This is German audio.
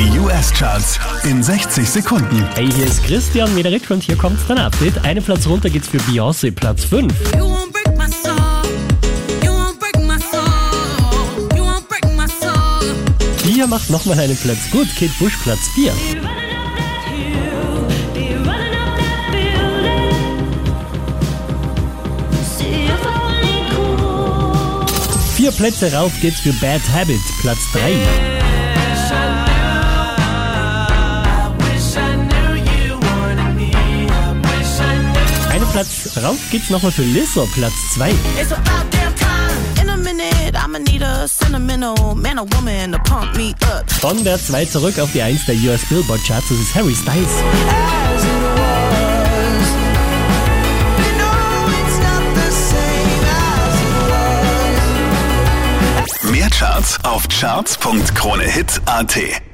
Die US-Charts in 60 Sekunden. Hey, hier ist Christian Mederich und hier kommt dein Update. Einen Platz runter geht's für Beyoncé, Platz 5. You won't break my soul. You won't break my soul. You won't break my soul. Hier macht nochmal einen Platz gut, Kate Bush, Platz 4. Vier Plätze rauf geht's für Bad Habit, Platz 3. Platz rauf geht's nochmal für Lizzo, Platz 2. It's about damn time. In a minute, I'ma need a sentimental man or woman to pump me up. Von der 2 zurück auf die 1 der US Billboard Charts, das ist Harry Styles. Mehr Charts auf charts.kronehit.at.